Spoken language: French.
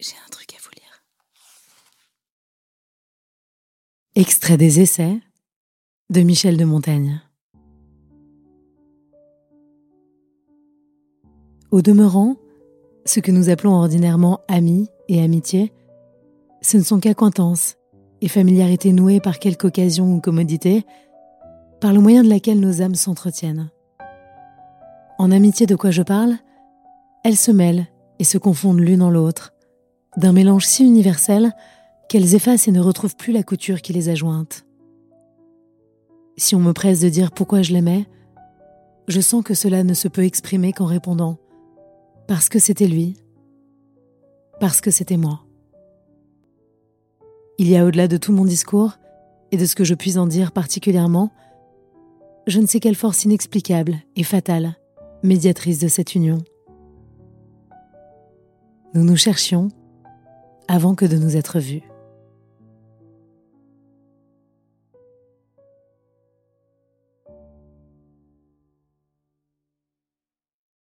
J'ai un truc à vous lire. Extrait des essais de Michel de Montaigne. Au demeurant, ce que nous appelons ordinairement amis et amitié, ce ne sont qu'acquaintances et familiarité nouée par quelque occasion ou commodité, par le moyen de laquelle nos âmes s'entretiennent. En amitié de quoi je parle, elles se mêlent et se confondent l'une en l'autre, d'un mélange si universel qu'elles effacent et ne retrouvent plus la couture qui les a jointes. Si on me presse de dire pourquoi je l'aimais, je sens que cela ne se peut exprimer qu'en répondant ⁇ Parce que c'était lui, parce que c'était moi ⁇ Il y a au-delà de tout mon discours et de ce que je puis en dire particulièrement, je ne sais quelle force inexplicable et fatale, médiatrice de cette union. Nous nous cherchions avant que de nous être vus.